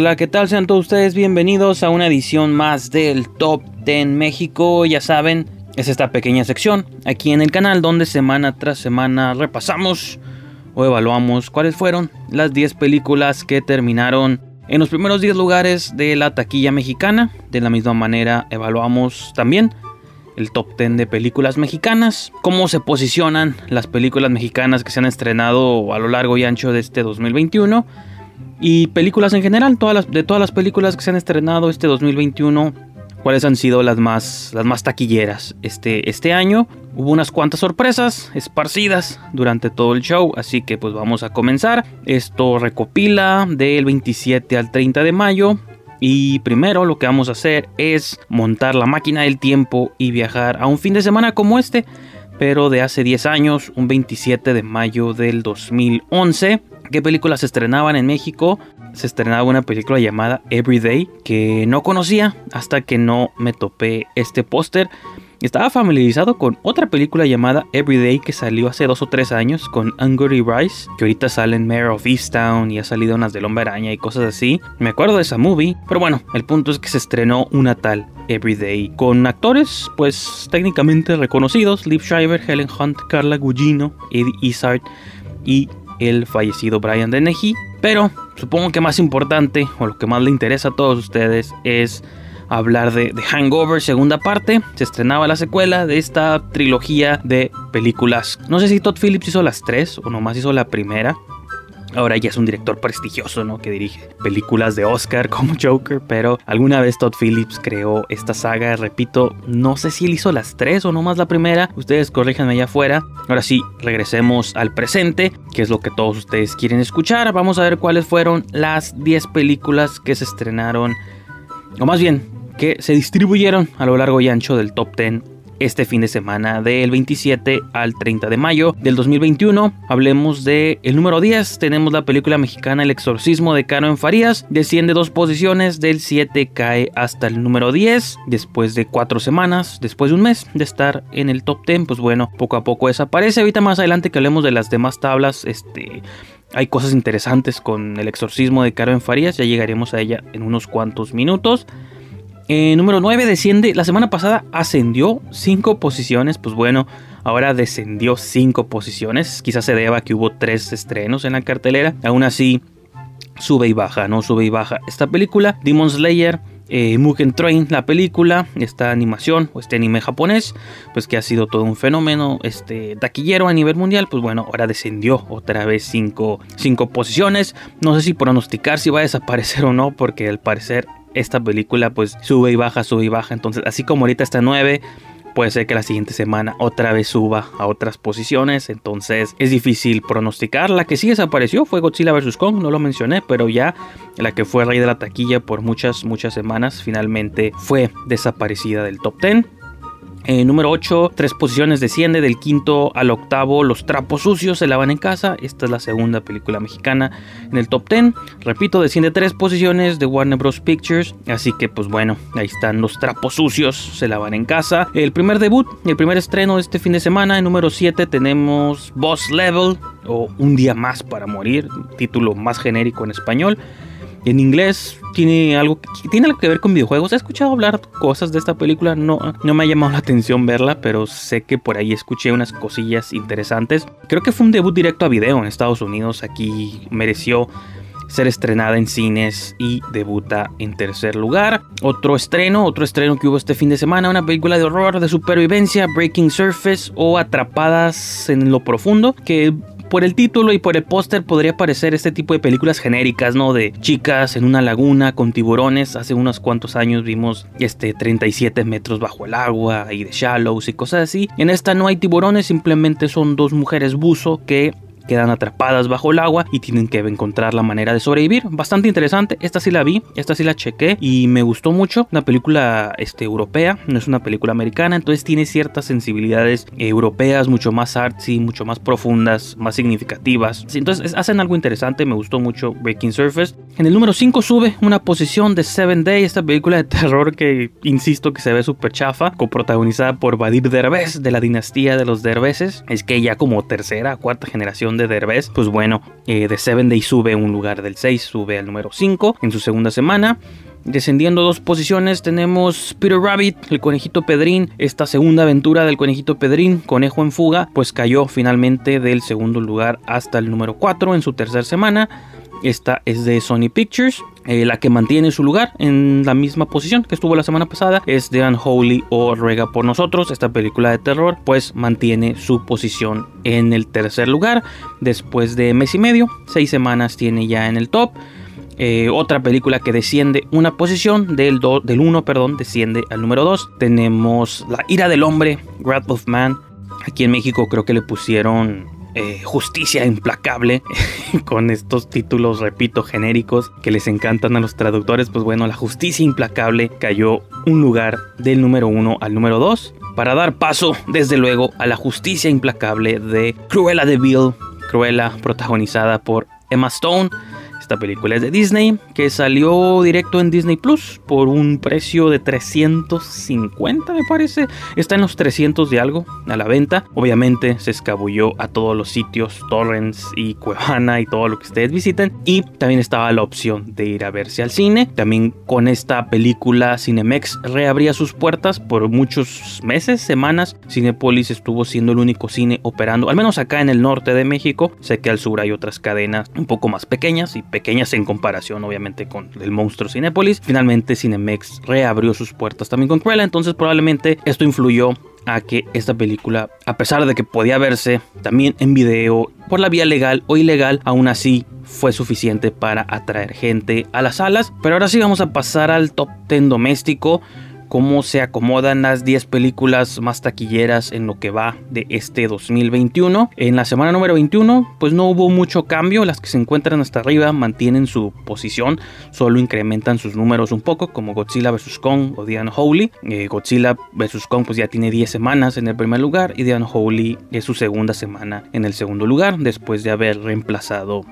Hola, ¿qué tal? Sean todos ustedes bienvenidos a una edición más del Top 10 México. Ya saben, es esta pequeña sección aquí en el canal donde semana tras semana repasamos o evaluamos cuáles fueron las 10 películas que terminaron en los primeros 10 lugares de la taquilla mexicana. De la misma manera evaluamos también el top 10 de películas mexicanas, cómo se posicionan las películas mexicanas que se han estrenado a lo largo y ancho de este 2021 y películas en general, todas las, de todas las películas que se han estrenado este 2021, cuáles han sido las más, las más taquilleras este, este año. Hubo unas cuantas sorpresas esparcidas durante todo el show, así que pues vamos a comenzar. Esto recopila del 27 al 30 de mayo y primero lo que vamos a hacer es montar la máquina del tiempo y viajar a un fin de semana como este, pero de hace 10 años, un 27 de mayo del 2011. ¿Qué películas se estrenaban en México? Se estrenaba una película llamada Everyday que no conocía hasta que no me topé este póster estaba familiarizado con otra película llamada Everyday que salió hace dos o tres años con Angry Rice, que ahorita sale en Mayor of Easttown y ha salido unas de Hombre Araña y cosas así. Me acuerdo de esa movie, pero bueno, el punto es que se estrenó una tal Everyday con actores pues técnicamente reconocidos, Liv Schreiber, Helen Hunt, Carla Gugino, Eddie Izzard y el fallecido Brian Dennehy. Pero supongo que más importante o lo que más le interesa a todos ustedes es hablar de, The Hangover, segunda parte. Se estrenaba la secuela de esta trilogía de películas. No sé si Todd Phillips hizo las tres o nomás hizo la primera. Ahora ya es un director prestigioso, ¿no? Que dirige películas de Oscar como Joker, pero alguna vez Todd Phillips creó esta saga, repito, no sé si él hizo las tres o nomás la primera, ustedes corríjanme allá afuera. Ahora sí, regresemos al presente, que es lo que todos ustedes quieren escuchar. Vamos a ver cuáles fueron las 10 películas que se estrenaron, o más bien, que se distribuyeron a lo largo y ancho del top 10 este fin de semana del 27 al 30 de mayo del 2021. Hablemos de el número 10. Tenemos la película mexicana El exorcismo de Cano en Farías. Desciende dos posiciones, del 7 cae hasta el número 10. Después de cuatro semanas, después de un mes de estar en el top 10, pues bueno, poco a poco desaparece. Ahorita más adelante que hablemos de las demás tablas, este... Hay cosas interesantes con el exorcismo de Caro en Farías, ya llegaremos a ella en unos cuantos minutos. Eh, número 9 desciende. La semana pasada ascendió 5 posiciones. Pues bueno, ahora descendió 5 posiciones. Quizás se deba que hubo 3 estrenos en la cartelera. Aún así, sube y baja, ¿no? Sube y baja. Esta película, Demon Slayer. Eh, Mugen Train, la película, esta animación o este anime japonés, pues que ha sido todo un fenómeno este, taquillero a nivel mundial, pues bueno, ahora descendió otra vez 5 posiciones. No sé si pronosticar si va a desaparecer o no, porque al parecer esta película pues sube y baja, sube y baja. Entonces, así como ahorita está 9, puede ser que la siguiente semana otra vez suba a otras posiciones. Entonces es difícil pronosticar. La que sí desapareció fue Godzilla vs. Kong, no lo mencioné, pero ya la que fue rey de la taquilla por muchas, muchas semanas, finalmente fue desaparecida del top 10. Eh, número 8, tres posiciones desciende del quinto al octavo. Los trapos sucios se lavan en casa. Esta es la segunda película mexicana en el top 10. Repito, desciende tres posiciones de Warner Bros. Pictures. Así que, pues bueno, ahí están los trapos sucios se lavan en casa. El primer debut, el primer estreno de este fin de semana. En número 7 tenemos Boss Level o Un día más para morir. Título más genérico en español en inglés tiene algo, tiene algo que ver con videojuegos. He escuchado hablar cosas de esta película, no, no me ha llamado la atención verla, pero sé que por ahí escuché unas cosillas interesantes. Creo que fue un debut directo a video en Estados Unidos, aquí mereció ser estrenada en cines y debuta en tercer lugar. Otro estreno, otro estreno que hubo este fin de semana, una película de horror de supervivencia, Breaking Surface o Atrapadas en lo Profundo, que por el título y por el póster podría parecer este tipo de películas genéricas, ¿no? De chicas en una laguna con tiburones. Hace unos cuantos años vimos este 37 metros bajo el agua y de shallows y cosas así. En esta no hay tiburones, simplemente son dos mujeres buzo que quedan atrapadas bajo el agua y tienen que encontrar la manera de sobrevivir. Bastante interesante, esta sí la vi, esta sí la chequé y me gustó mucho. Una película este, europea, no es una película americana, entonces tiene ciertas sensibilidades europeas, mucho más artsy, mucho más profundas, más significativas. Entonces hacen algo interesante, me gustó mucho Breaking Surface. En el número 5 sube una posición de Seven Day, esta película de terror que insisto que se ve súper chafa, coprotagonizada por Vadir Derbez de la dinastía de los Derbeces. Es que ya como tercera, cuarta generación de Derbez, pues bueno, eh, The Seven Day sube un lugar del 6, sube al número 5 en su segunda semana. Descendiendo dos posiciones tenemos Peter Rabbit, el conejito Pedrín. Esta segunda aventura del conejito Pedrín, conejo en fuga, pues cayó finalmente del segundo lugar hasta el número 4 en su tercera semana. Esta es de Sony Pictures. Eh, la que mantiene su lugar en la misma posición que estuvo la semana pasada es The Unholy o Ruega por Nosotros. Esta película de terror pues mantiene su posición en el tercer lugar después de mes y medio. Seis semanas tiene ya en el top. Eh, otra película que desciende una posición del, del 1, perdón, desciende al número 2. Tenemos La ira del hombre, Wrath of Man. Aquí en México creo que le pusieron eh, justicia implacable con estos títulos, repito, genéricos que les encantan a los traductores. Pues bueno, la justicia implacable cayó un lugar del número 1 al número 2 para dar paso, desde luego, a la justicia implacable de Cruella de Vil. Cruella protagonizada por Emma Stone esta película es de Disney, que salió directo en Disney Plus por un precio de 350, me parece. Está en los 300 de algo a la venta. Obviamente se escabulló a todos los sitios, Torrents y Cuevana y todo lo que ustedes visiten. Y también estaba la opción de ir a verse al cine. También con esta película Cinemex reabría sus puertas por muchos meses, semanas. Cinepolis estuvo siendo el único cine operando, al menos acá en el norte de México. Sé que al sur hay otras cadenas un poco más pequeñas y pequeñas en comparación obviamente con el monstruo Cinepolis. Finalmente Cinemex reabrió sus puertas también con Cruella, entonces probablemente esto influyó a que esta película, a pesar de que podía verse también en video por la vía legal o ilegal, aún así fue suficiente para atraer gente a las salas. Pero ahora sí vamos a pasar al top 10 doméstico cómo se acomodan las 10 películas más taquilleras en lo que va de este 2021. En la semana número 21, pues no hubo mucho cambio, las que se encuentran hasta arriba mantienen su posición, solo incrementan sus números un poco, como Godzilla vs. Kong o The Unholy. Eh, Godzilla vs. Kong pues ya tiene 10 semanas en el primer lugar y The Unholy es su segunda semana en el segundo lugar, después de haber reemplazado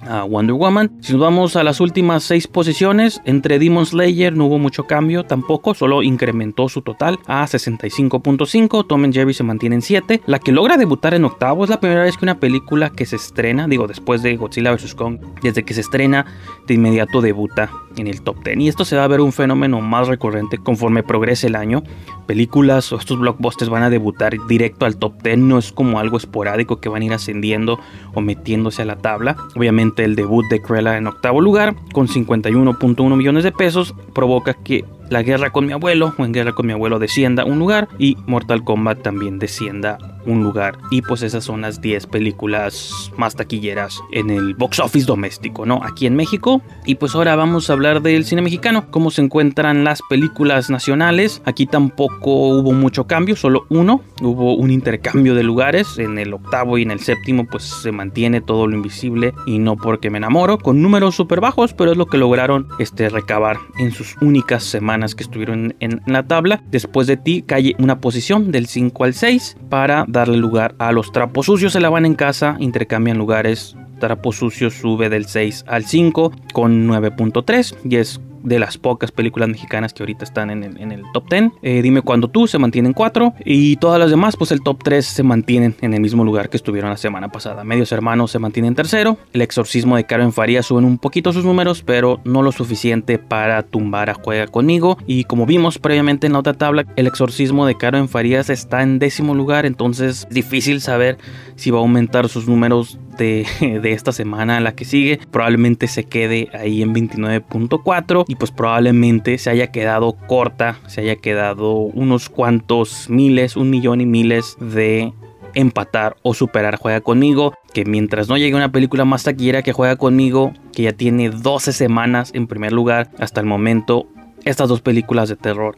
a Wonder Woman. Si nos vamos a las últimas seis posiciones, entre Demon Slayer no hubo mucho cambio tampoco, solo incrementó su total a 65.5. Tom and Jerry se mantiene en 7. La que logra debutar en octavo es la primera vez que una película que se estrena, digo después de Godzilla vs. Kong, desde que se estrena, de inmediato debuta en el top 10. Y esto se va a ver un fenómeno más recurrente conforme progrese el año. Películas o estos blockbusters van a debutar directo al top 10, no es como algo esporádico que van a ir ascendiendo o metiéndose a la tabla. Obviamente el debut de Cruella en octavo lugar, con 51.1 millones de pesos, provoca que la guerra con mi abuelo o en guerra con mi abuelo descienda un lugar y Mortal Kombat también descienda un lugar. Y pues esas son las 10 películas más taquilleras en el box office doméstico, ¿no? Aquí en México. Y pues ahora vamos a hablar del cine mexicano, cómo se encuentran las películas nacionales. Aquí tampoco hubo mucho cambio, solo uno. Hubo un intercambio de lugares. En el octavo y en el séptimo pues se mantiene todo lo invisible y no porque me enamoro, con números súper bajos, pero es lo que lograron este, recabar en sus únicas semanas que estuvieron en, la tabla. Después de ti cae una posición del 5 al 6 para darle lugar a los trapos sucios. Se la van en casa, intercambian lugares. Trapos sucios sube del 6 al 5 con 9.3 y es de las pocas películas mexicanas que ahorita están en el, top 10. Eh, dime cuando tú se mantienen 4 y todas las demás, pues el top 3 se mantienen en el mismo lugar que estuvieron la semana pasada. Medios Hermanos se mantienen tercero. El exorcismo de Karen Faría suben un poquito sus números, pero no lo suficiente para tumbar a Juega conmigo. Y como vimos previamente en la otra tabla, el exorcismo de Karen Farías está en décimo lugar, entonces es difícil saber si va a aumentar sus números de, esta semana, la que sigue, probablemente se quede ahí en 29.4 y pues probablemente se haya quedado corta, se haya quedado unos cuantos miles, un millón y miles de empatar o superar. Juega conmigo, que mientras no llegue una película más taquillera que Juega conmigo, que ya tiene 12 semanas en primer lugar hasta el momento, estas dos películas de terror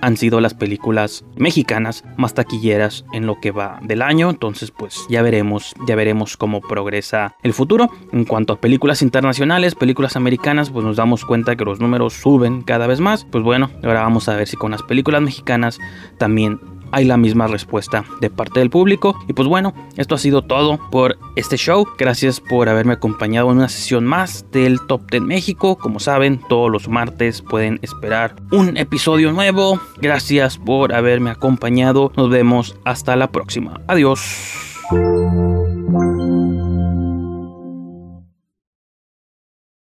han sido las películas mexicanas más taquilleras en lo que va del año. Entonces, pues ya veremos, ya veremos cómo progresa el futuro. En cuanto a películas internacionales, películas americanas, pues nos damos cuenta que los números suben cada vez más. Pues bueno, ahora vamos a ver si con las películas mexicanas también hay la misma respuesta de parte del público. Y pues bueno, esto ha sido todo por este show. Gracias por haberme acompañado en una sesión más del Top 10 México. Como saben, todos los martes pueden esperar un episodio nuevo. Gracias por haberme acompañado. Nos vemos hasta la próxima. Adiós.